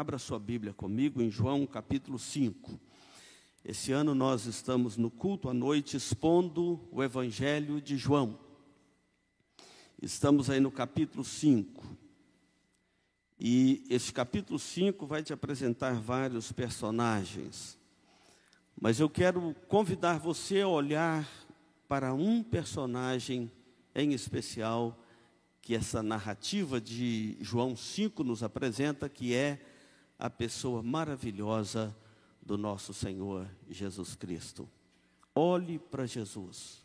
Abra sua Bíblia comigo em João capítulo 5. Esse ano nós estamos no culto à noite expondo o Evangelho de João. Estamos aí no capítulo 5. E esse capítulo 5 vai te apresentar vários personagens. Mas eu quero convidar você a olhar para um personagem em especial que essa narrativa de João 5 nos apresenta, que é a pessoa maravilhosa do nosso Senhor Jesus Cristo. Olhe para Jesus.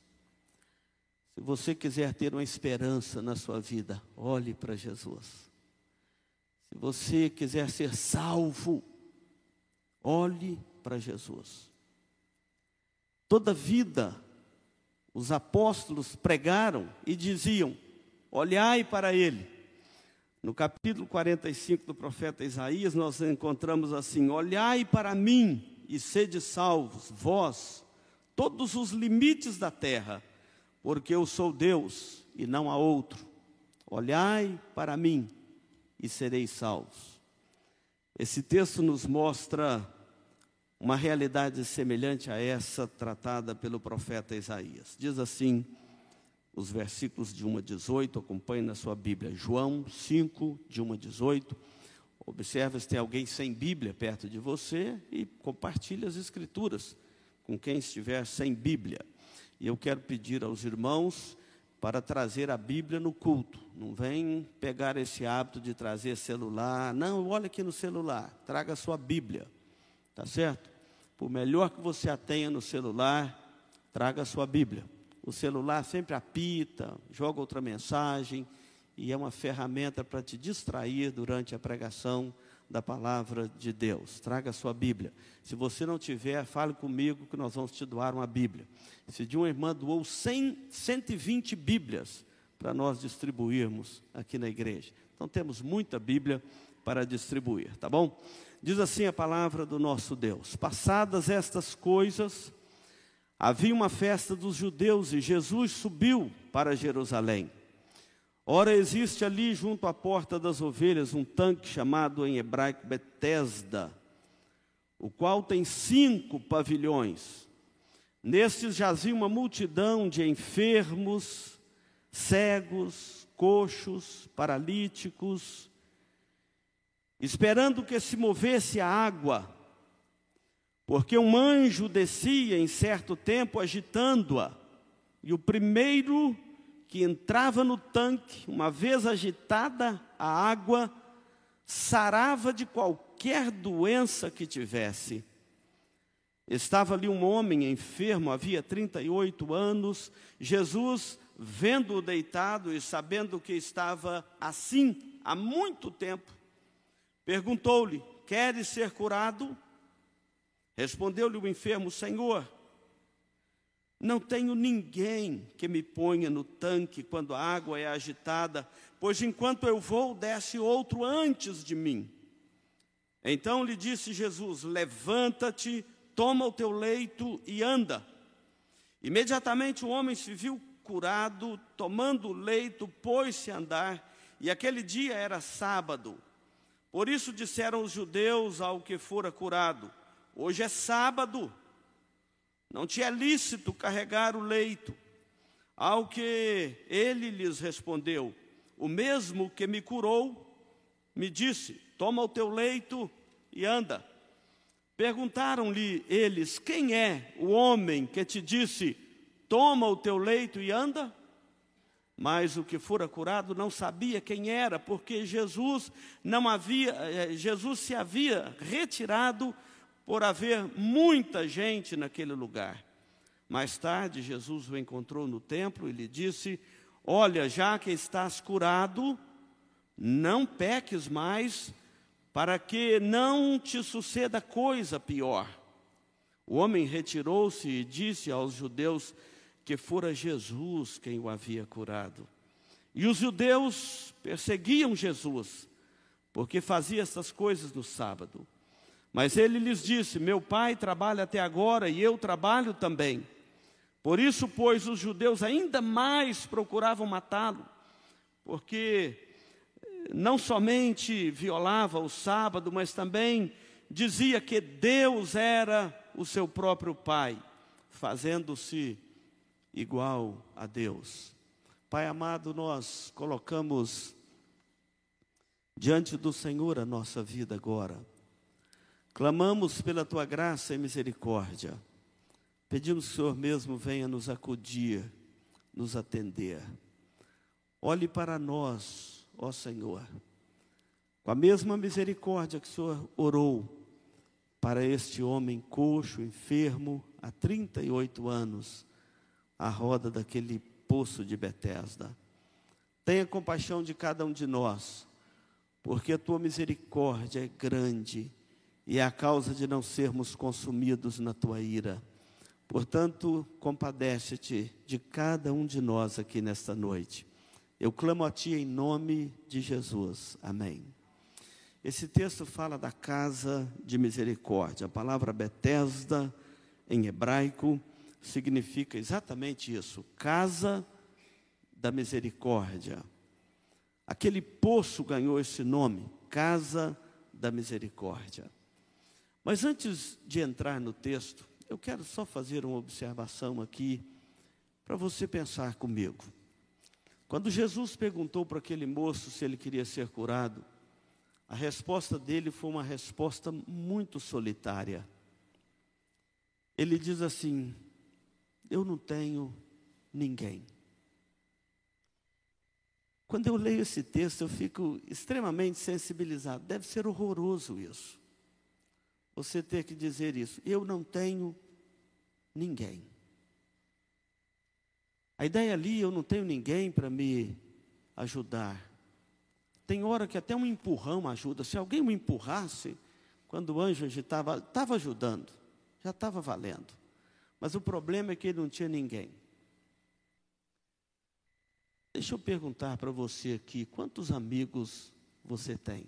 Se você quiser ter uma esperança na sua vida, olhe para Jesus. Se você quiser ser salvo, olhe para Jesus. Toda vida, os apóstolos pregaram e diziam: olhai para Ele. No capítulo 45 do profeta Isaías, nós encontramos assim: Olhai para mim e sede salvos, vós, todos os limites da terra, porque eu sou Deus e não há outro. Olhai para mim e sereis salvos. Esse texto nos mostra uma realidade semelhante a essa tratada pelo profeta Isaías. Diz assim: os versículos de 1 a 18, acompanhe na sua Bíblia. João 5, de 1 a 18. Observe se tem alguém sem Bíblia perto de você e compartilhe as Escrituras com quem estiver sem Bíblia. E eu quero pedir aos irmãos para trazer a Bíblia no culto. Não vem pegar esse hábito de trazer celular. Não, olha aqui no celular. Traga a sua Bíblia. Tá certo? Por melhor que você a tenha no celular, traga a sua Bíblia. O celular sempre apita, joga outra mensagem e é uma ferramenta para te distrair durante a pregação da palavra de Deus. Traga a sua Bíblia. Se você não tiver, fale comigo que nós vamos te doar uma Bíblia. Se de uma irmã doou 100, 120 Bíblias para nós distribuirmos aqui na igreja. Então temos muita Bíblia para distribuir, tá bom? Diz assim a palavra do nosso Deus: Passadas estas coisas, Havia uma festa dos judeus e Jesus subiu para Jerusalém. Ora, existe ali junto à porta das ovelhas um tanque chamado em hebraico Betesda, o qual tem cinco pavilhões. Nestes jazia uma multidão de enfermos, cegos, coxos, paralíticos, esperando que se movesse a água porque um anjo descia em certo tempo agitando-a, e o primeiro que entrava no tanque, uma vez agitada a água, sarava de qualquer doença que tivesse. Estava ali um homem enfermo, havia 38 anos. Jesus, vendo-o deitado e sabendo que estava assim há muito tempo, perguntou-lhe: Queres ser curado? Respondeu-lhe o enfermo: Senhor, não tenho ninguém que me ponha no tanque quando a água é agitada, pois enquanto eu vou, desce outro antes de mim. Então lhe disse Jesus: Levanta-te, toma o teu leito e anda. Imediatamente o homem se viu curado, tomando o leito, pôs-se a andar, e aquele dia era sábado. Por isso disseram os judeus ao que fora curado: Hoje é sábado, não te é lícito carregar o leito. Ao que ele lhes respondeu: O mesmo que me curou, me disse: Toma o teu leito e anda. Perguntaram-lhe eles: Quem é o homem que te disse: Toma o teu leito e anda? Mas o que fora curado não sabia quem era, porque Jesus não havia, eh, Jesus se havia retirado por haver muita gente naquele lugar. Mais tarde, Jesus o encontrou no templo e lhe disse: Olha, já que estás curado, não peques mais, para que não te suceda coisa pior. O homem retirou-se e disse aos judeus que fora Jesus quem o havia curado. E os judeus perseguiam Jesus, porque fazia essas coisas no sábado. Mas ele lhes disse: Meu pai trabalha até agora e eu trabalho também. Por isso, pois, os judeus ainda mais procuravam matá-lo, porque não somente violava o sábado, mas também dizia que Deus era o seu próprio Pai, fazendo-se igual a Deus. Pai amado, nós colocamos diante do Senhor a nossa vida agora. Clamamos pela tua graça e misericórdia. Pedimos que o Senhor mesmo venha nos acudir, nos atender. Olhe para nós, ó Senhor, com a mesma misericórdia que o Senhor orou para este homem coxo, enfermo, há 38 anos, à roda daquele poço de Betesda. Tenha compaixão de cada um de nós, porque a tua misericórdia é grande e é a causa de não sermos consumidos na tua ira. Portanto, compadece-te de cada um de nós aqui nesta noite. Eu clamo a Ti em nome de Jesus. Amém. Esse texto fala da casa de misericórdia. A palavra Betesda, em hebraico, significa exatamente isso: casa da misericórdia. Aquele poço ganhou esse nome, casa da misericórdia. Mas antes de entrar no texto, eu quero só fazer uma observação aqui para você pensar comigo. Quando Jesus perguntou para aquele moço se ele queria ser curado, a resposta dele foi uma resposta muito solitária. Ele diz assim: Eu não tenho ninguém. Quando eu leio esse texto, eu fico extremamente sensibilizado. Deve ser horroroso isso. Você ter que dizer isso. Eu não tenho ninguém. A ideia ali, eu não tenho ninguém para me ajudar. Tem hora que até um empurrão ajuda. Se alguém me empurrasse, quando o anjo agitava, estava ajudando, já estava valendo. Mas o problema é que ele não tinha ninguém. Deixa eu perguntar para você aqui: quantos amigos você tem?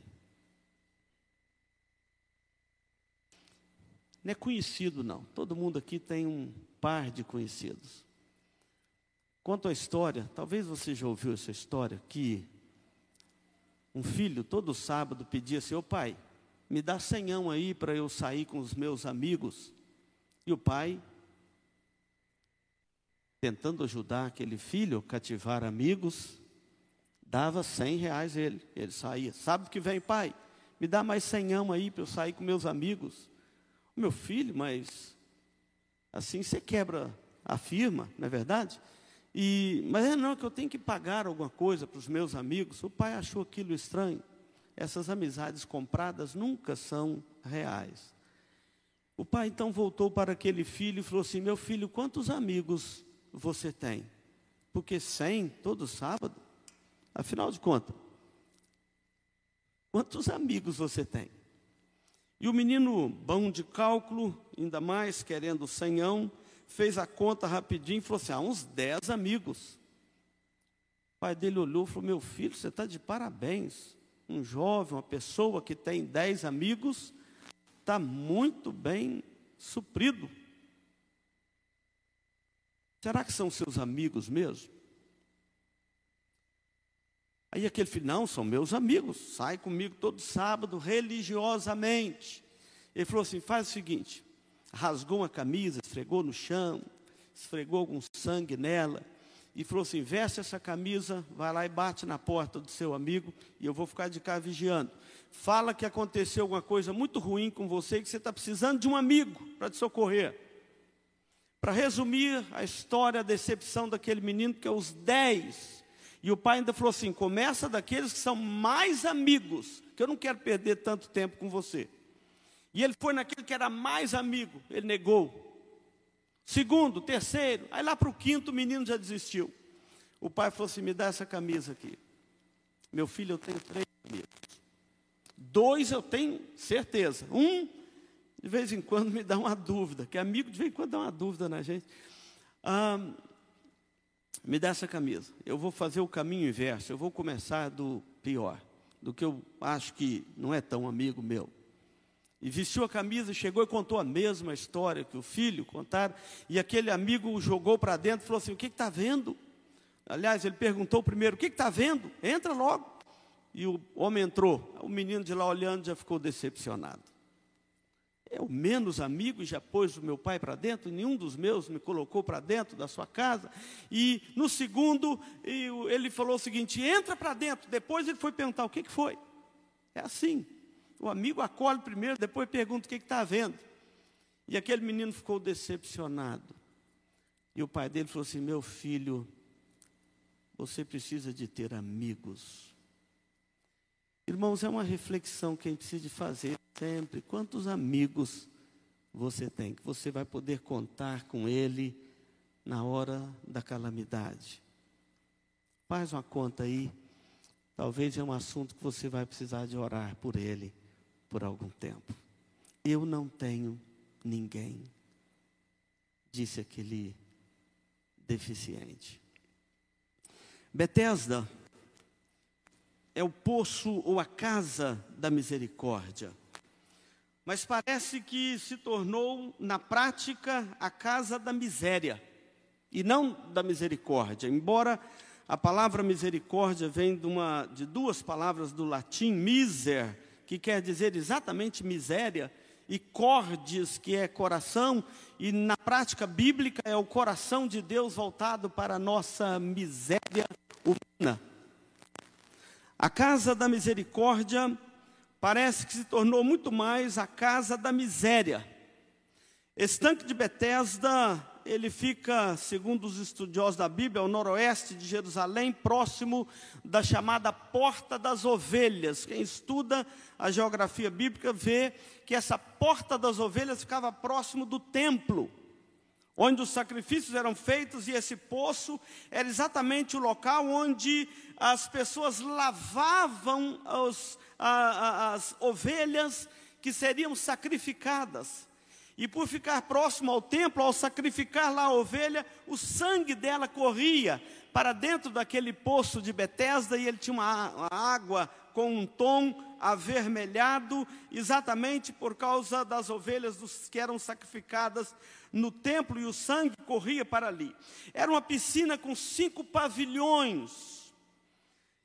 Não é conhecido, não. Todo mundo aqui tem um par de conhecidos. Quanto à história, talvez você já ouviu essa história, que um filho todo sábado pedia assim, ô pai, me dá senhão aí para eu sair com os meus amigos. E o pai, tentando ajudar aquele filho a cativar amigos, dava cem reais a ele. Ele saía, sabe que vem, pai? Me dá mais senhão aí para eu sair com meus amigos. Meu filho, mas assim você quebra a firma, não é verdade? E, mas é não, que eu tenho que pagar alguma coisa para os meus amigos. O pai achou aquilo estranho. Essas amizades compradas nunca são reais. O pai então voltou para aquele filho e falou assim: Meu filho, quantos amigos você tem? Porque cem todo sábado. Afinal de contas, quantos amigos você tem? E o menino, bom de cálculo, ainda mais querendo senhão, fez a conta rapidinho e falou assim: ah, uns dez amigos. O pai dele olhou e falou: Meu filho, você está de parabéns. Um jovem, uma pessoa que tem dez amigos, está muito bem suprido. Será que são seus amigos mesmo? Aí aquele filho, não, são meus amigos, sai comigo todo sábado religiosamente. Ele falou assim: faz o seguinte, rasgou uma camisa, esfregou no chão, esfregou algum sangue nela e falou assim: veste essa camisa, vai lá e bate na porta do seu amigo e eu vou ficar de cá vigiando. Fala que aconteceu alguma coisa muito ruim com você que você está precisando de um amigo para te socorrer. Para resumir a história, a decepção daquele menino, que é os dez. E o pai ainda falou assim: começa daqueles que são mais amigos, que eu não quero perder tanto tempo com você. E ele foi naquele que era mais amigo, ele negou. Segundo, terceiro, aí lá para o quinto o menino já desistiu. O pai falou assim: me dá essa camisa aqui. Meu filho, eu tenho três amigos. Dois eu tenho certeza. Um, de vez em quando, me dá uma dúvida, que amigo de vez em quando dá uma dúvida na gente. Ah, me dá essa camisa. Eu vou fazer o caminho inverso. Eu vou começar do pior, do que eu acho que não é tão amigo meu e vestiu a camisa, chegou e contou a mesma história que o filho contaram, e aquele amigo o jogou para dentro e falou assim: O que está vendo? Aliás, ele perguntou primeiro: O que está vendo? Entra logo. e o homem entrou. O menino de lá olhando já ficou decepcionado. O menos amigo e já pôs o meu pai para dentro, nenhum dos meus me colocou para dentro da sua casa. E no segundo, ele falou o seguinte: entra para dentro. Depois ele foi perguntar o que, que foi. É assim. O amigo acolhe primeiro, depois pergunta o que está havendo. E aquele menino ficou decepcionado. E o pai dele falou assim: Meu filho, você precisa de ter amigos. Irmãos, é uma reflexão que a gente precisa fazer sempre. Quantos amigos você tem? Que você vai poder contar com ele na hora da calamidade. Faz uma conta aí. Talvez é um assunto que você vai precisar de orar por ele por algum tempo. Eu não tenho ninguém, disse aquele deficiente. Betesda é o poço ou a casa da misericórdia. Mas parece que se tornou, na prática, a casa da miséria e não da misericórdia. Embora a palavra misericórdia venha de, uma, de duas palavras do latim, miser, que quer dizer exatamente miséria, e cordes, que é coração, e na prática bíblica é o coração de Deus voltado para a nossa miséria humana. A casa da misericórdia parece que se tornou muito mais a casa da miséria. Esse tanque de Betesda, ele fica, segundo os estudiosos da Bíblia, ao noroeste de Jerusalém, próximo da chamada Porta das Ovelhas. Quem estuda a geografia bíblica vê que essa Porta das Ovelhas ficava próximo do templo onde os sacrifícios eram feitos, e esse poço era exatamente o local onde as pessoas lavavam os, a, a, as ovelhas que seriam sacrificadas. E por ficar próximo ao templo, ao sacrificar lá a ovelha, o sangue dela corria para dentro daquele poço de Betesda e ele tinha uma, água com um tom avermelhado, exatamente por causa das ovelhas dos, que eram sacrificadas no templo e o sangue corria para ali. Era uma piscina com cinco pavilhões.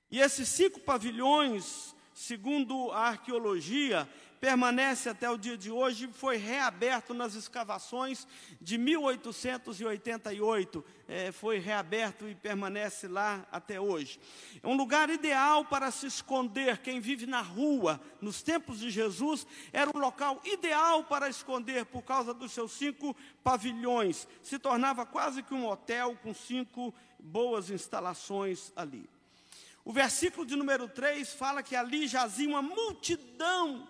E esses cinco pavilhões, segundo a arqueologia, permanece até o dia de hoje, foi reaberto nas escavações de 1888, é, foi reaberto e permanece lá até hoje. É um lugar ideal para se esconder. Quem vive na rua, nos tempos de Jesus, era um local ideal para esconder por causa dos seus cinco pavilhões. Se tornava quase que um hotel com cinco boas instalações ali. O versículo de número 3 fala que ali jazia uma multidão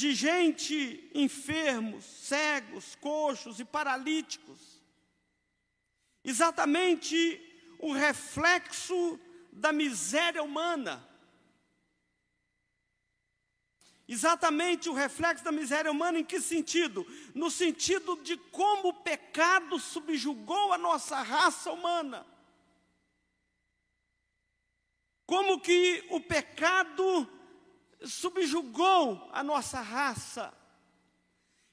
de gente enfermos, cegos, coxos e paralíticos. Exatamente o reflexo da miséria humana. Exatamente o reflexo da miséria humana em que sentido? No sentido de como o pecado subjugou a nossa raça humana. Como que o pecado subjugou a nossa raça.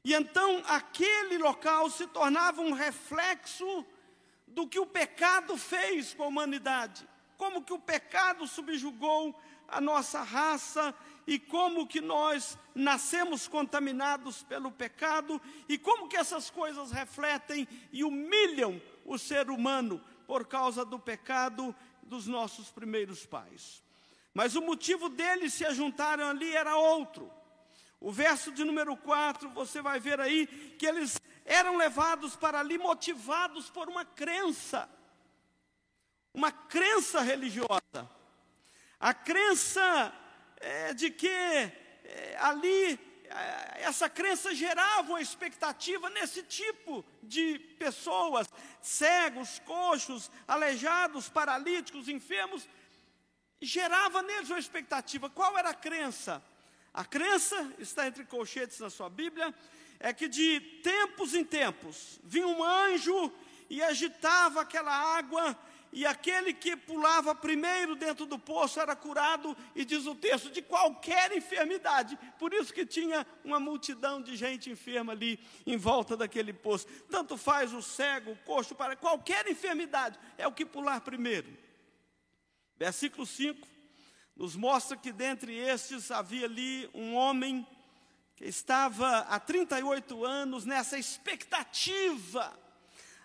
E então aquele local se tornava um reflexo do que o pecado fez com a humanidade. Como que o pecado subjugou a nossa raça e como que nós nascemos contaminados pelo pecado e como que essas coisas refletem e humilham o ser humano por causa do pecado dos nossos primeiros pais. Mas o motivo deles se ajuntarem ali era outro. O verso de número 4, você vai ver aí que eles eram levados para ali motivados por uma crença, uma crença religiosa. A crença é, de que é, ali, é, essa crença gerava uma expectativa nesse tipo de pessoas, cegos, coxos, aleijados, paralíticos, enfermos, gerava neles uma expectativa. Qual era a crença? A crença, está entre colchetes na sua Bíblia, é que de tempos em tempos vinha um anjo e agitava aquela água, e aquele que pulava primeiro dentro do poço era curado, e diz o texto, de qualquer enfermidade. Por isso que tinha uma multidão de gente enferma ali em volta daquele poço. Tanto faz o cego, o coxo, para qualquer enfermidade, é o que pular primeiro. Versículo 5: nos mostra que dentre estes havia ali um homem que estava há 38 anos nessa expectativa,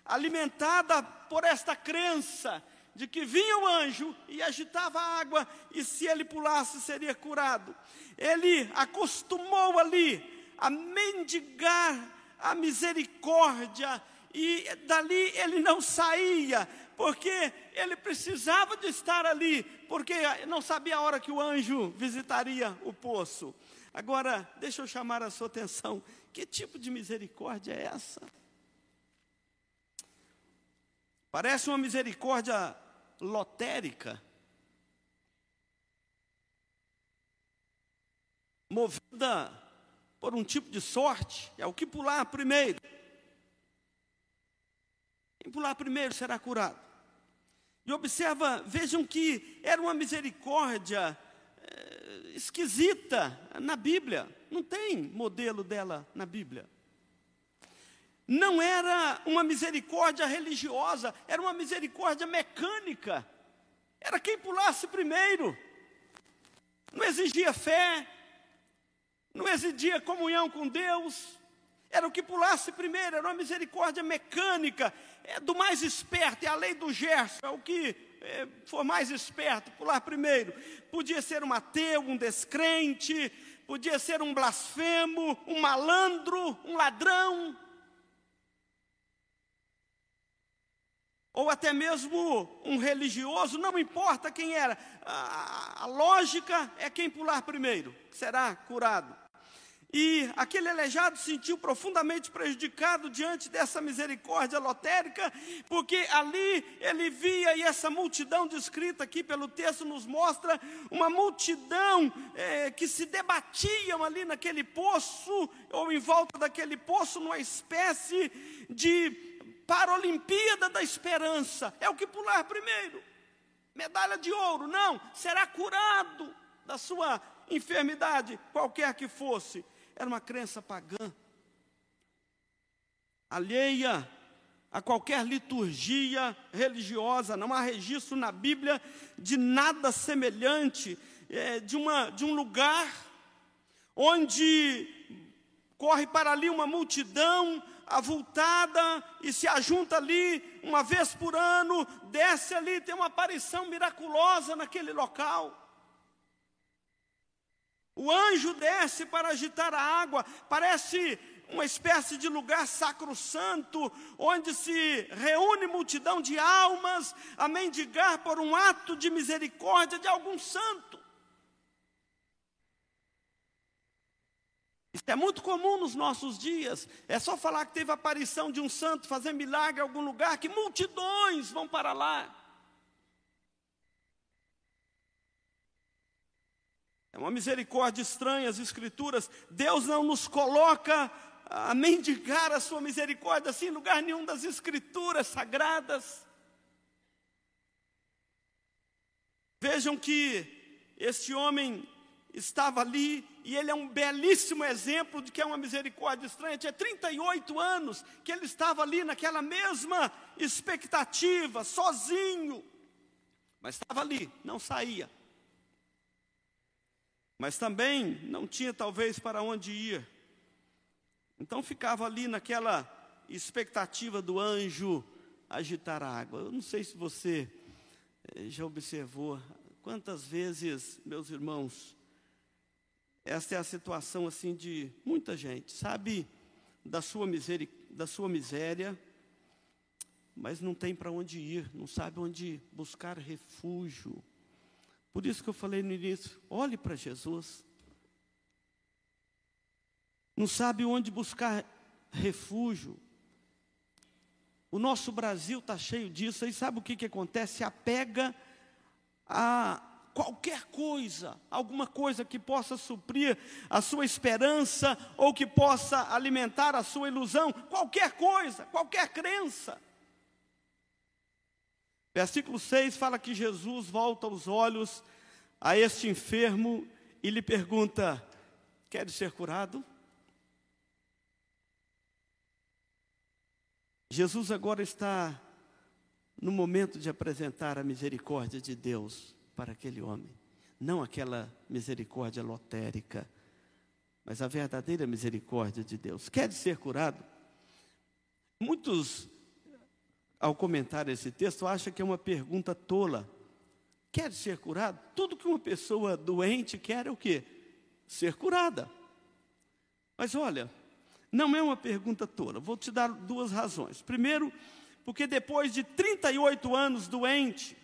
alimentada por esta crença de que vinha o anjo e agitava a água, e se ele pulasse seria curado. Ele acostumou ali a mendigar a misericórdia, e dali ele não saía, porque ele precisava de estar ali, porque não sabia a hora que o anjo visitaria o poço. Agora, deixa eu chamar a sua atenção: que tipo de misericórdia é essa? Parece uma misericórdia lotérica, movida por um tipo de sorte, é o que pular primeiro. Quem pular primeiro será curado. E observa, vejam que era uma misericórdia é, esquisita na Bíblia. Não tem modelo dela na Bíblia. Não era uma misericórdia religiosa, era uma misericórdia mecânica. Era quem pulasse primeiro. Não exigia fé, não exigia comunhão com Deus, era o que pulasse primeiro, era uma misericórdia mecânica, é do mais esperto, é a lei do Gerson, é o que é, for mais esperto, pular primeiro. Podia ser um ateu, um descrente, podia ser um blasfemo, um malandro, um ladrão, ou até mesmo um religioso, não importa quem era, a, a, lógica é quem pular primeiro, será curado. E aquele aleijado se sentiu profundamente prejudicado diante dessa misericórdia lotérica, porque ali ele via, e essa multidão descrita aqui pelo texto nos mostra, uma multidão é, que se debatiam ali naquele poço, ou em volta daquele poço, numa espécie de Paralimpíada da Esperança. É o que pular primeiro. Medalha de ouro, não, será curado da sua enfermidade, qualquer que fosse. Era uma crença pagã, alheia a qualquer liturgia religiosa, não há registro na Bíblia de nada semelhante, é, de, uma, de um lugar onde corre para ali uma multidão avultada e se ajunta ali uma vez por ano, desce ali, tem uma aparição miraculosa naquele local. O anjo desce para agitar a água, parece uma espécie de lugar sacro-santo, onde se reúne multidão de almas a mendigar por um ato de misericórdia de algum santo. Isso é muito comum nos nossos dias. É só falar que teve a aparição de um santo, fazer milagre em algum lugar, que multidões vão para lá. É uma misericórdia estranha as Escrituras. Deus não nos coloca a mendigar a sua misericórdia assim em lugar nenhum das Escrituras sagradas. Vejam que este homem estava ali e ele é um belíssimo exemplo de que é uma misericórdia estranha. Tinha 38 anos que ele estava ali naquela mesma expectativa, sozinho, mas estava ali, não saía mas também não tinha talvez para onde ir. Então ficava ali naquela expectativa do anjo agitar a água. Eu não sei se você eh, já observou quantas vezes, meus irmãos, esta é a situação assim de muita gente, sabe da sua miséria, da sua miséria, mas não tem para onde ir, não sabe onde buscar refúgio. Por isso que eu falei no início: olhe para Jesus. Não sabe onde buscar refúgio. O nosso Brasil está cheio disso. Aí sabe o que, que acontece? Apega a qualquer coisa, alguma coisa que possa suprir a sua esperança ou que possa alimentar a sua ilusão, qualquer coisa, qualquer crença. Versículo 6 fala que Jesus volta os olhos a este enfermo e lhe pergunta: Queres ser curado? Jesus agora está no momento de apresentar a misericórdia de Deus para aquele homem. não aquela misericórdia lotérica, mas a verdadeira misericórdia de Deus. Quer ser curado? Muitos, ao comentar esse texto, acham que é uma pergunta tola. Quer ser curado? Tudo que uma pessoa doente quer é o quê? Ser curada. Mas olha, não é uma pergunta tola. Vou te dar duas razões. Primeiro, porque depois de 38 anos doente,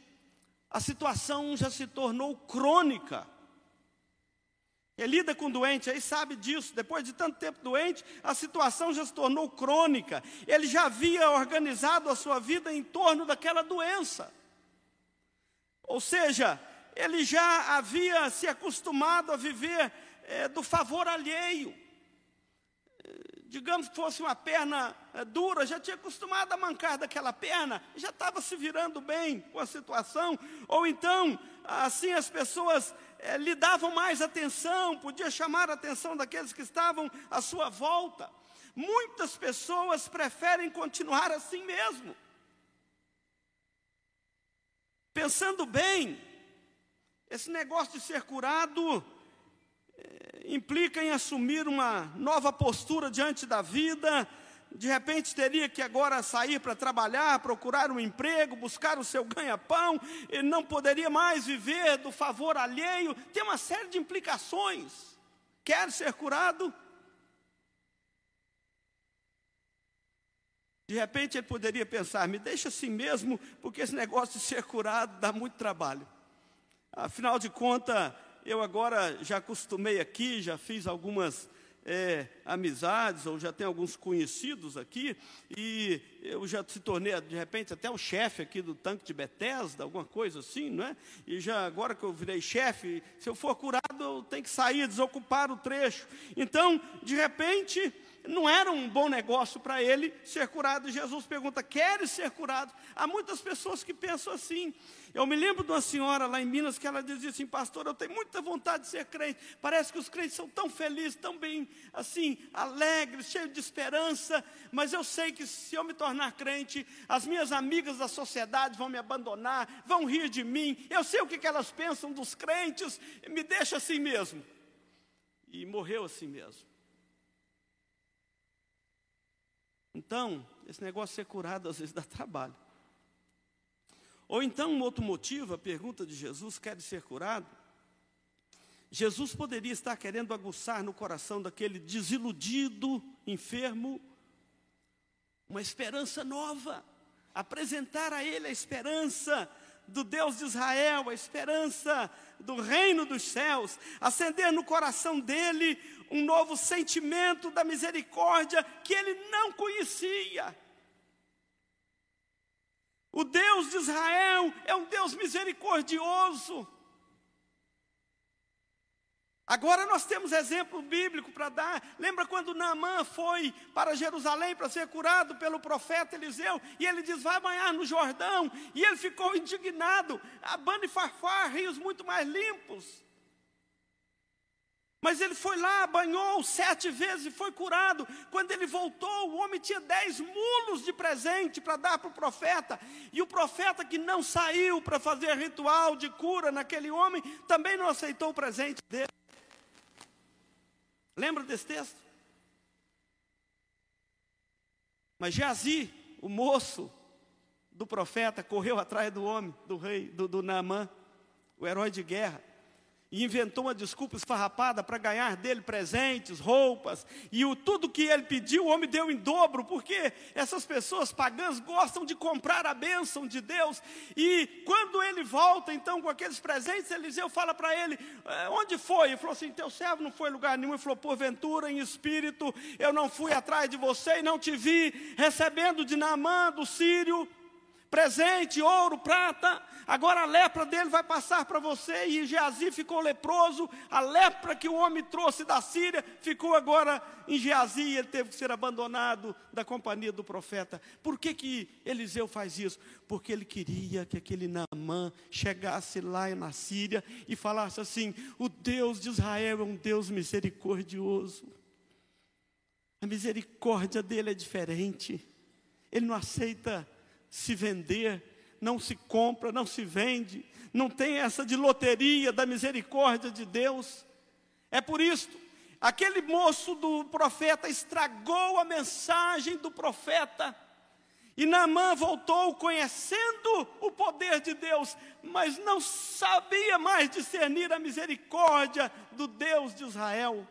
a situação já se tornou crônica. Ele lida com doente, aí sabe disso. Depois de tanto tempo doente, a situação já se tornou crônica. Ele já havia organizado a sua vida em torno daquela doença. Ou seja, ele já havia se acostumado a viver é, do favor alheio digamos que fosse uma perna eh, dura, já tinha acostumado a mancar daquela perna, já estava se virando bem com a situação, ou então, assim as pessoas é, lhe davam mais atenção, podia chamar a atenção daqueles que estavam à sua volta. Muitas pessoas preferem continuar assim mesmo. Pensando bem, esse negócio de ser curado implica em assumir uma nova postura diante da vida. De repente teria que agora sair para trabalhar, procurar um emprego, buscar o seu ganha-pão, ele não poderia mais viver do favor alheio. Tem uma série de implicações. Quer ser curado? De repente ele poderia pensar: me deixa assim mesmo, porque esse negócio de ser curado dá muito trabalho. Afinal de contas, eu agora já acostumei aqui, já fiz algumas é, amizades, ou já tenho alguns conhecidos aqui, e eu já se tornei, de repente, até o chefe aqui do tanque de Bethesda, alguma coisa assim, não é? E já agora que eu virei chefe, se eu for curado, eu tenho que sair, desocupar o trecho. Então, de repente, não era um bom negócio para ele ser curado. Jesus pergunta: Queres ser curado? Há muitas pessoas que pensam assim. Eu me lembro de uma senhora lá em Minas que ela dizia assim: Pastor, eu tenho muita vontade de ser crente. Parece que os crentes são tão felizes, tão bem, assim, alegres, cheios de esperança. Mas eu sei que se eu me tornar crente, as minhas amigas da sociedade vão me abandonar, vão rir de mim. Eu sei o que elas pensam dos crentes, me deixa assim mesmo. E morreu assim mesmo. Então, esse negócio de ser curado às vezes dá trabalho. Ou então, um outro motivo, a pergunta de Jesus: quer ser curado? Jesus poderia estar querendo aguçar no coração daquele desiludido, enfermo, uma esperança nova, apresentar a ele a esperança do Deus de Israel, a esperança do reino dos céus, acender no coração dele um novo sentimento da misericórdia que ele não conhecia. O Deus de Israel é um Deus misericordioso. Agora nós temos exemplo bíblico para dar. Lembra quando Naamã foi para Jerusalém para ser curado pelo profeta Eliseu? E ele diz: Vai banhar no Jordão. E ele ficou indignado. Abana e Farfar, rios muito mais limpos. Mas ele foi lá, banhou sete vezes e foi curado. Quando ele voltou, o homem tinha dez mulos de presente para dar para o profeta. E o profeta que não saiu para fazer ritual de cura naquele homem, também não aceitou o presente dele. Lembra desse texto? Mas Geazi, o moço do profeta, correu atrás do homem, do rei, do, do Naamã, o herói de guerra e inventou uma desculpa esfarrapada para ganhar dele presentes, roupas, e o, tudo que ele pediu, o homem deu em dobro, porque essas pessoas pagãs gostam de comprar a bênção de Deus, e quando ele volta então com aqueles presentes, Eliseu fala para ele: é, Onde foi? Ele falou assim: Teu servo não foi em lugar nenhum. Ele falou: Porventura, em espírito, eu não fui atrás de você e não te vi recebendo de Naamã, do sírio, presente, ouro, prata, agora a lepra dele vai passar para você, e Geazi ficou leproso, a lepra que o homem trouxe da Síria ficou agora em Geazi, e ele teve que ser abandonado da companhia do profeta. Por que, que Eliseu faz isso? Porque ele queria que aquele Naamã chegasse lá na Síria e falasse assim: o Deus de Israel é um Deus misericordioso. A misericórdia dele é diferente. Ele não aceita se vender não se compra, não se vende, não tem essa de loteria da misericórdia de Deus. É por isso, aquele moço do profeta estragou a mensagem do profeta. E Naamã voltou conhecendo o poder de Deus, mas não sabia mais discernir a misericórdia do Deus de Israel.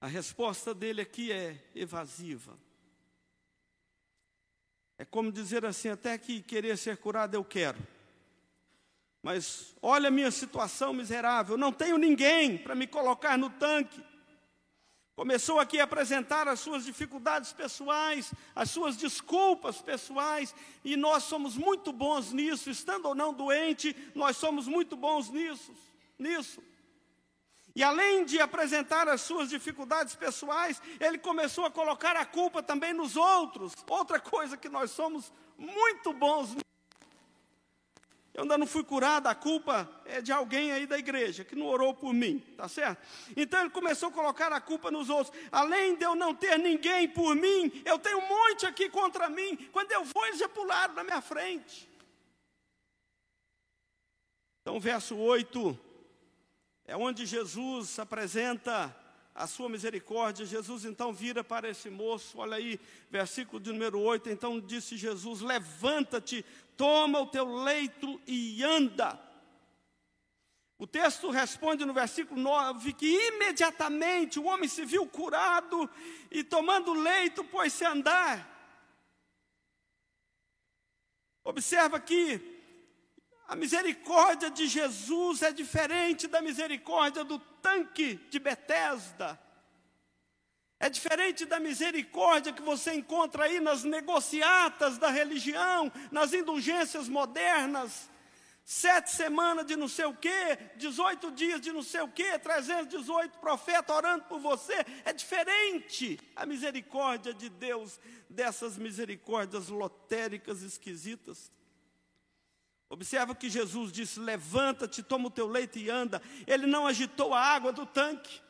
A resposta dele aqui é evasiva. É como dizer assim: até que querer ser curado eu quero. Mas olha a minha situação miserável, não tenho ninguém para me colocar no tanque. Começou aqui a apresentar as suas dificuldades pessoais, as suas desculpas pessoais, e nós somos muito bons nisso, estando ou não doente, nós somos muito bons nisso. nisso. E além de apresentar as suas dificuldades pessoais, ele começou a colocar a culpa também nos outros. Outra coisa que nós somos muito bons. Eu ainda não fui curado, a culpa é de alguém aí da igreja que não orou por mim, tá certo? Então ele começou a colocar a culpa nos outros. Além de eu não ter ninguém por mim, eu tenho um monte aqui contra mim. Quando eu vou, eles já pularam na minha frente. Então, verso 8 é onde Jesus apresenta a sua misericórdia. Jesus então vira para esse moço, olha aí, versículo de número 8. Então disse Jesus: Levanta-te, toma o teu leito e anda. O texto responde no versículo 9 que imediatamente o homem se viu curado e tomando leito pôs-se a andar. Observa que a misericórdia de Jesus é diferente da misericórdia do tanque de Betesda. É diferente da misericórdia que você encontra aí nas negociatas da religião, nas indulgências modernas. Sete semanas de não sei o quê, 18 dias de não sei o quê, 318 profetas orando por você. É diferente a misericórdia de Deus dessas misericórdias lotéricas esquisitas. Observa que Jesus disse: Levanta-te, toma o teu leite e anda. Ele não agitou a água do tanque.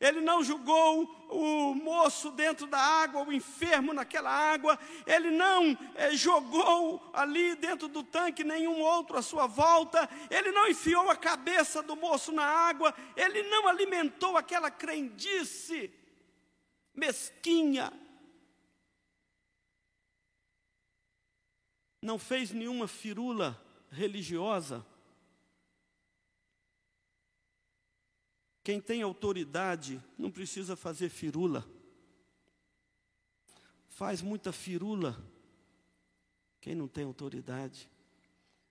Ele não julgou o moço dentro da água, o enfermo naquela água. Ele não é, jogou ali dentro do tanque nenhum outro à sua volta. Ele não enfiou a cabeça do moço na água. Ele não alimentou aquela crendice mesquinha. Não fez nenhuma firula religiosa, quem tem autoridade não precisa fazer firula. Faz muita firula quem não tem autoridade.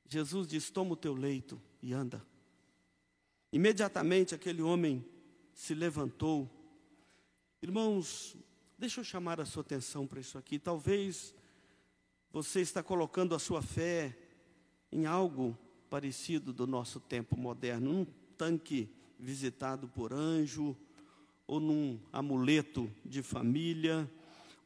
Jesus diz: Toma o teu leito e anda. Imediatamente aquele homem se levantou. Irmãos, deixa eu chamar a sua atenção para isso aqui. Talvez você está colocando a sua fé em algo parecido do nosso tempo moderno, num tanque visitado por anjo, ou num amuleto de família,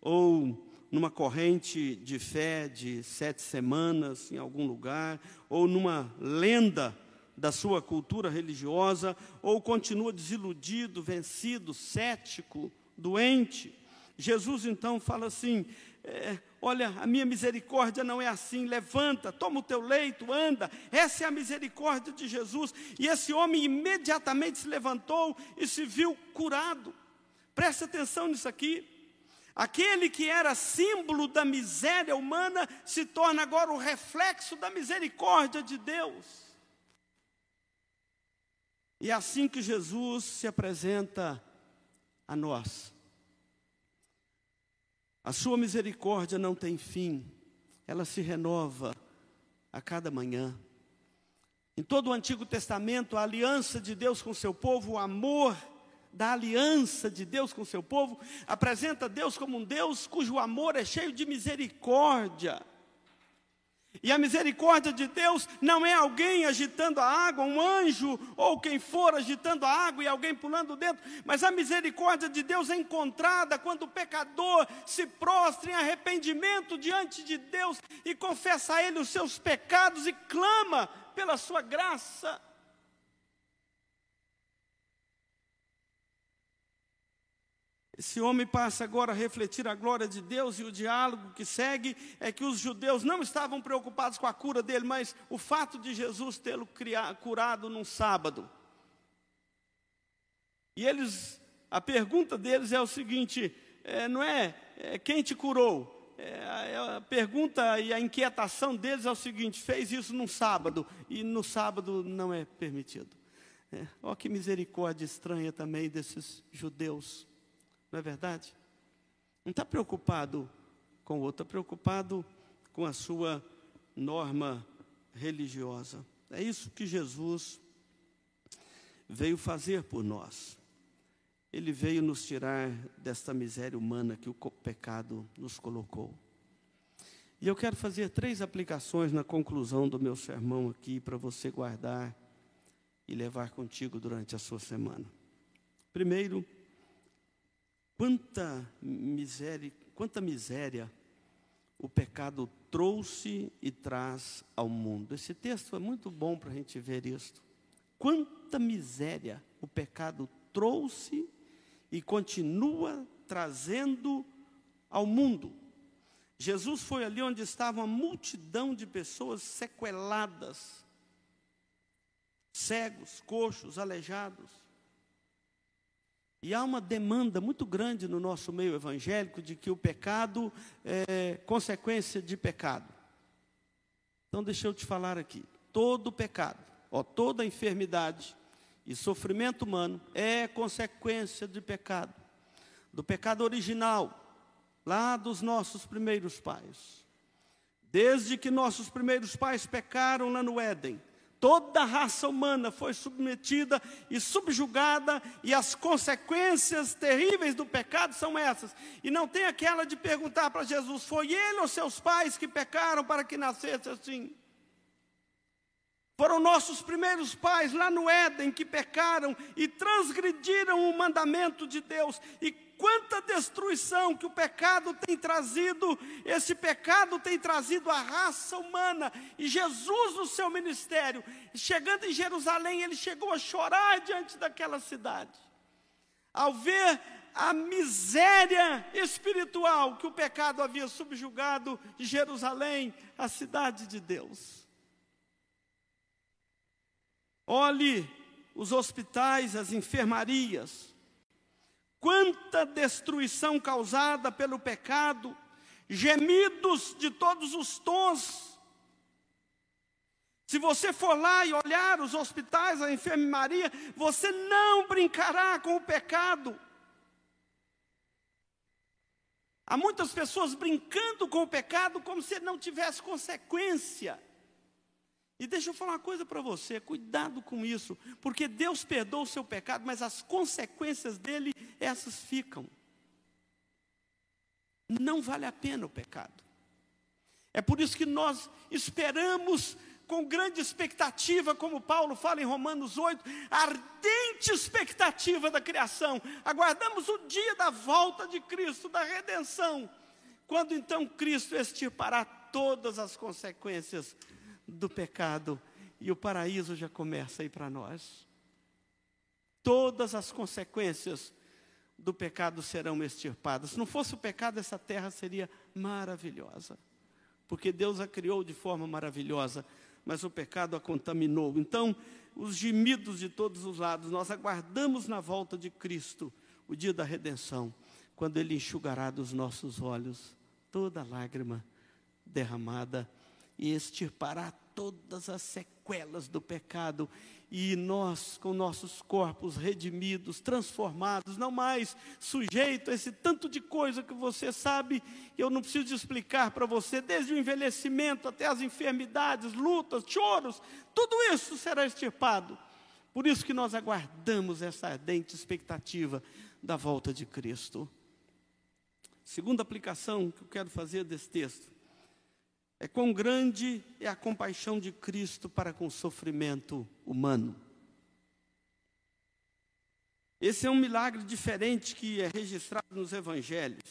ou numa corrente de fé de sete semanas em algum lugar, ou numa lenda da sua cultura religiosa, ou continua desiludido, vencido, cético, doente. Jesus então fala assim: é, olha, a minha misericórdia não é assim, levanta, toma o teu leito, anda. Essa é a misericórdia de Jesus. E esse homem imediatamente se levantou e se viu curado. Presta atenção nisso aqui. Aquele que era símbolo da miséria humana se torna agora o reflexo da misericórdia de Deus. E é assim que Jesus se apresenta a nós. A sua misericórdia não tem fim, ela se renova a cada manhã. Em todo o Antigo Testamento, a aliança de Deus com seu povo, o amor da aliança de Deus com seu povo, apresenta Deus como um Deus cujo amor é cheio de misericórdia. E a misericórdia de Deus não é alguém agitando a água, um anjo, ou quem for agitando a água e alguém pulando dentro, mas a misericórdia de Deus é encontrada quando o pecador se prostra em arrependimento diante de Deus e confessa a Ele os seus pecados e clama pela sua graça. Esse homem passa agora a refletir a glória de Deus e o diálogo que segue é que os judeus não estavam preocupados com a cura dele, mas o fato de Jesus tê-lo curado num sábado. E eles, a pergunta deles é o seguinte: é, não é, é, quem te curou? É, a pergunta e a inquietação deles é o seguinte: fez isso num sábado e no sábado não é permitido. É, que misericórdia estranha também desses judeus. Não é verdade? Não está preocupado com o outro, está preocupado com a sua norma religiosa. É isso que Jesus veio fazer por nós. Ele veio nos tirar desta miséria humana que o pecado nos colocou. E eu quero fazer três aplicações na conclusão do meu sermão aqui para você guardar e levar contigo durante a sua semana. Primeiro, Quanta miséria, quanta miséria o pecado trouxe e traz ao mundo. Esse texto é muito bom para a gente ver isso. Quanta miséria o pecado trouxe e continua trazendo ao mundo. Jesus foi ali onde estava uma multidão de pessoas sequeladas, cegos, coxos, aleijados. E há uma demanda muito grande no nosso meio evangélico de que o pecado é consequência de pecado. Então, deixa eu te falar aqui: todo pecado, ó, toda enfermidade e sofrimento humano é consequência de pecado, do pecado original, lá dos nossos primeiros pais. Desde que nossos primeiros pais pecaram lá no Éden, Toda a raça humana foi submetida e subjugada, e as consequências terríveis do pecado são essas. E não tem aquela de perguntar para Jesus: foi ele ou seus pais que pecaram para que nascesse assim? Foram nossos primeiros pais lá no Éden que pecaram e transgrediram o mandamento de Deus. E quanta destruição que o pecado tem trazido, esse pecado tem trazido à raça humana. E Jesus, no seu ministério, chegando em Jerusalém, ele chegou a chorar diante daquela cidade, ao ver a miséria espiritual que o pecado havia subjugado Jerusalém, a cidade de Deus. Olhe os hospitais, as enfermarias, quanta destruição causada pelo pecado, gemidos de todos os tons. Se você for lá e olhar os hospitais, a enfermaria, você não brincará com o pecado. Há muitas pessoas brincando com o pecado como se não tivesse consequência. E deixa eu falar uma coisa para você, cuidado com isso, porque Deus perdoa o seu pecado, mas as consequências dele, essas ficam. Não vale a pena o pecado. É por isso que nós esperamos com grande expectativa, como Paulo fala em Romanos 8, ardente expectativa da criação. Aguardamos o dia da volta de Cristo, da redenção, quando então Cristo extirpará todas as consequências do pecado e o paraíso já começa aí para nós. Todas as consequências do pecado serão extirpadas. Se não fosse o pecado, essa terra seria maravilhosa, porque Deus a criou de forma maravilhosa, mas o pecado a contaminou. Então, os gemidos de todos os lados, nós aguardamos na volta de Cristo, o dia da redenção, quando Ele enxugará dos nossos olhos toda lágrima derramada e extirpará todas as sequelas do pecado. E nós, com nossos corpos redimidos, transformados, não mais sujeitos a esse tanto de coisa que você sabe, eu não preciso explicar para você, desde o envelhecimento até as enfermidades, lutas, choros, tudo isso será extirpado. Por isso que nós aguardamos essa ardente expectativa da volta de Cristo. Segunda aplicação que eu quero fazer desse texto é quão grande é a compaixão de Cristo para com o sofrimento humano. Esse é um milagre diferente que é registrado nos evangelhos.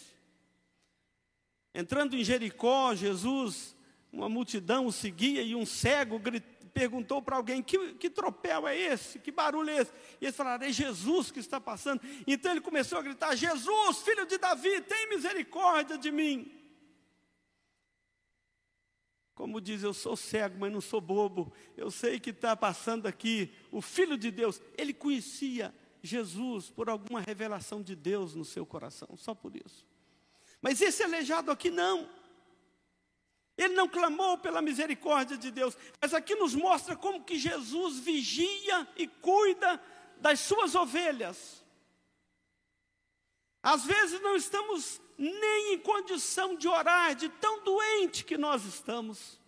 Entrando em Jericó, Jesus, uma multidão o seguia e um cego perguntou para alguém: que, que tropel é esse? Que barulho é esse? E eles falaram: É Jesus que está passando. Então ele começou a gritar: Jesus, filho de Davi, tem misericórdia de mim. Como diz, eu sou cego, mas não sou bobo. Eu sei que está passando aqui o Filho de Deus. Ele conhecia Jesus por alguma revelação de Deus no seu coração, só por isso. Mas esse aleijado aqui não. Ele não clamou pela misericórdia de Deus, mas aqui nos mostra como que Jesus vigia e cuida das suas ovelhas. Às vezes não estamos nem em condição de orar, de tão doente que nós estamos.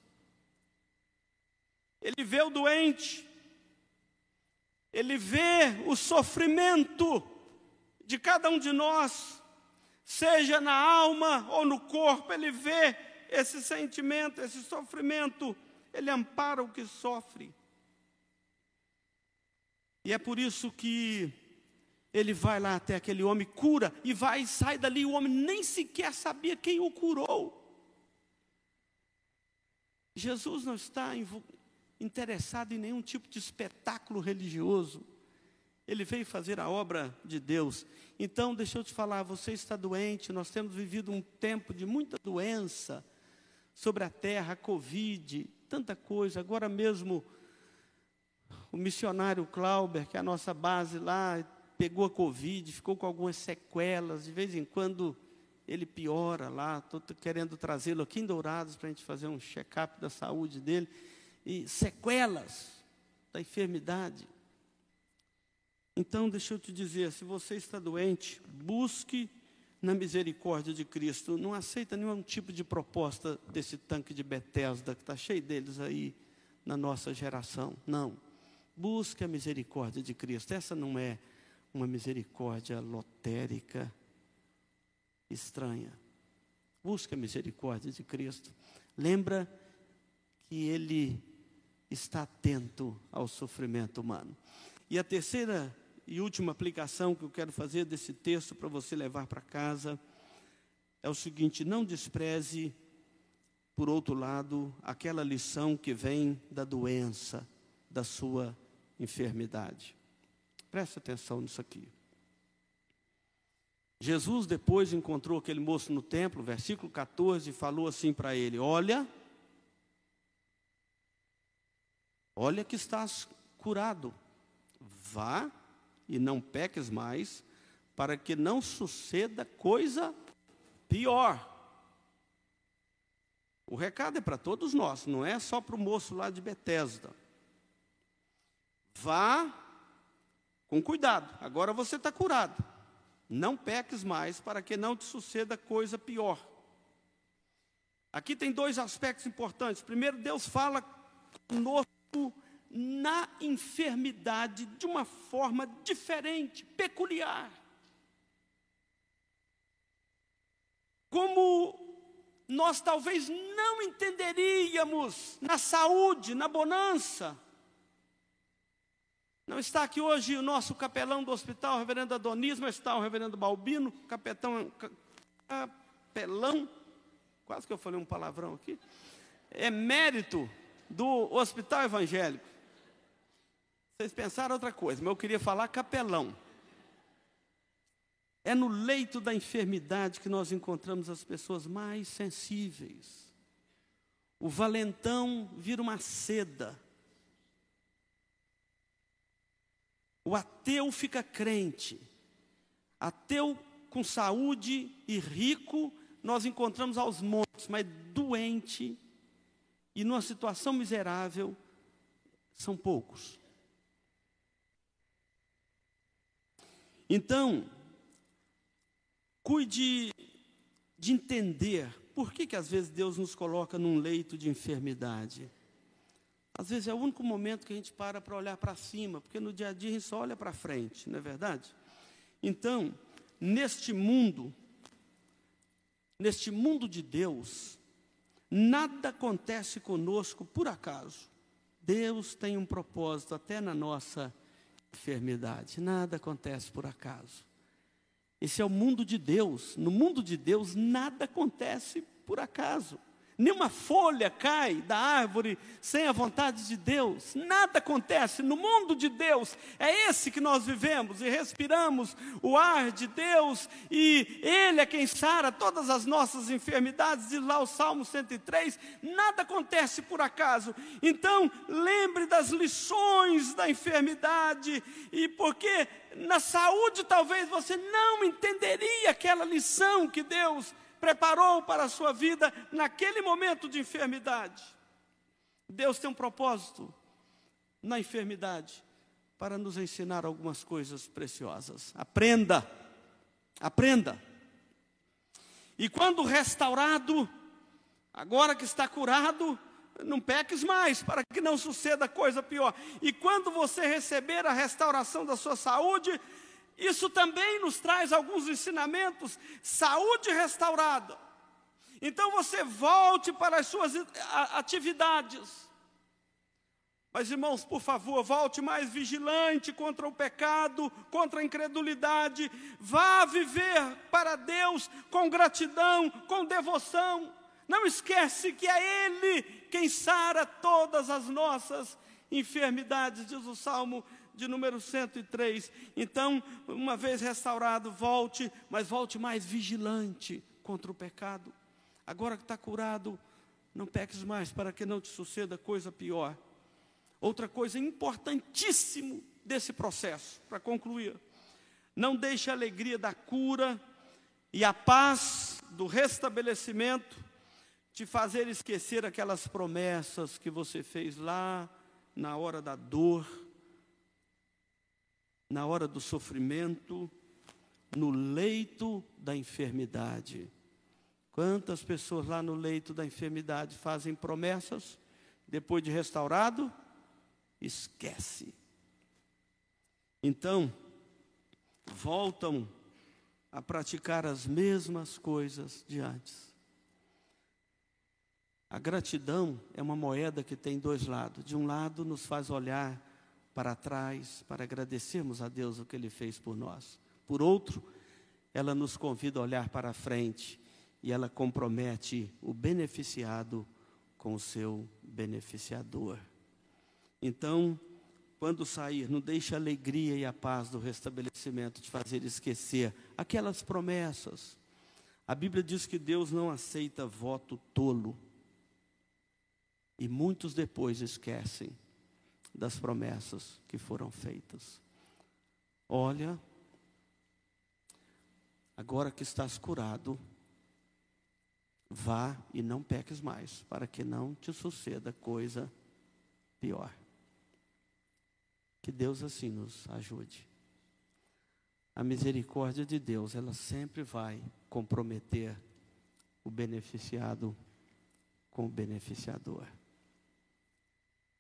Ele vê o doente, ele vê o sofrimento de cada um de nós, seja na alma ou no corpo, ele vê esse sentimento, esse sofrimento, ele ampara o que sofre. E é por isso que ele vai lá até aquele homem, cura, e vai e sai dali. O homem nem sequer sabia quem o curou. Jesus não está interessado em nenhum tipo de espetáculo religioso. Ele veio fazer a obra de Deus. Então, deixa eu te falar, você está doente, nós temos vivido um tempo de muita doença sobre a terra, Covid, tanta coisa. Agora mesmo, o missionário Clauber, que é a nossa base lá, pegou a Covid, ficou com algumas sequelas, de vez em quando ele piora lá. Estou querendo trazê-lo aqui em Dourados para a gente fazer um check-up da saúde dele. E sequelas da enfermidade. Então, deixa eu te dizer: se você está doente, busque na misericórdia de Cristo. Não aceita nenhum tipo de proposta desse tanque de Bethesda, que está cheio deles aí na nossa geração. Não. Busque a misericórdia de Cristo. Essa não é uma misericórdia lotérica, estranha. Busque a misericórdia de Cristo. Lembra que Ele está atento ao sofrimento humano. E a terceira e última aplicação que eu quero fazer desse texto para você levar para casa é o seguinte: não despreze, por outro lado, aquela lição que vem da doença, da sua enfermidade. Preste atenção nisso aqui. Jesus depois encontrou aquele moço no templo, versículo 14, e falou assim para ele: Olha, olha que estás curado, vá e não peques mais, para que não suceda coisa pior. O recado é para todos nós, não é só para o moço lá de Betesda. Vá com cuidado, agora você está curado. Não peques mais, para que não te suceda coisa pior. Aqui tem dois aspectos importantes. Primeiro, Deus fala conosco na enfermidade de uma forma diferente, peculiar. Como nós talvez não entenderíamos na saúde, na bonança. Não está aqui hoje o nosso capelão do hospital, o reverendo Adonis, mas está o reverendo Balbino, capetão, capelão, quase que eu falei um palavrão aqui, é mérito do hospital evangélico. Vocês pensaram outra coisa, mas eu queria falar capelão. É no leito da enfermidade que nós encontramos as pessoas mais sensíveis. O valentão vira uma seda. O ateu fica crente. Ateu com saúde e rico, nós encontramos aos montes, mas doente e numa situação miserável, são poucos. Então, cuide de entender por que, que às vezes Deus nos coloca num leito de enfermidade. Às vezes é o único momento que a gente para para olhar para cima, porque no dia a dia a gente só olha para frente, não é verdade? Então, neste mundo, neste mundo de Deus, nada acontece conosco por acaso. Deus tem um propósito até na nossa enfermidade. Nada acontece por acaso. Esse é o mundo de Deus. No mundo de Deus, nada acontece por acaso. Nenhuma folha cai da árvore sem a vontade de Deus. Nada acontece no mundo de Deus. É esse que nós vivemos e respiramos o ar de Deus e Ele é quem sara todas as nossas enfermidades. Diz lá o Salmo 103. Nada acontece por acaso. Então, lembre das lições da enfermidade e porque na saúde talvez você não entenderia aquela lição que Deus preparou para a sua vida naquele momento de enfermidade. Deus tem um propósito na enfermidade para nos ensinar algumas coisas preciosas. Aprenda, aprenda. E quando restaurado, agora que está curado, não peques mais, para que não suceda coisa pior. E quando você receber a restauração da sua saúde, isso também nos traz alguns ensinamentos, saúde restaurada. Então você volte para as suas atividades. Mas irmãos, por favor, volte mais vigilante contra o pecado, contra a incredulidade. Vá viver para Deus com gratidão, com devoção. Não esquece que é Ele quem sara todas as nossas enfermidades, diz o Salmo de número 103. Então, uma vez restaurado, volte, mas volte mais vigilante contra o pecado. Agora que está curado, não peques mais para que não te suceda coisa pior. Outra coisa importantíssimo desse processo, para concluir, não deixe a alegria da cura e a paz do restabelecimento te fazer esquecer aquelas promessas que você fez lá na hora da dor, na hora do sofrimento, no leito da enfermidade. Quantas pessoas lá no leito da enfermidade fazem promessas, depois de restaurado, esquece. Então, voltam a praticar as mesmas coisas de antes. A gratidão é uma moeda que tem dois lados. De um lado, nos faz olhar para trás para agradecermos a Deus o que Ele fez por nós. Por outro, ela nos convida a olhar para frente e ela compromete o beneficiado com o seu beneficiador. Então, quando sair, não deixe a alegria e a paz do restabelecimento de fazer esquecer aquelas promessas. A Bíblia diz que Deus não aceita voto tolo. E muitos depois esquecem das promessas que foram feitas. Olha, agora que estás curado, vá e não peques mais, para que não te suceda coisa pior. Que Deus assim nos ajude. A misericórdia de Deus, ela sempre vai comprometer o beneficiado com o beneficiador.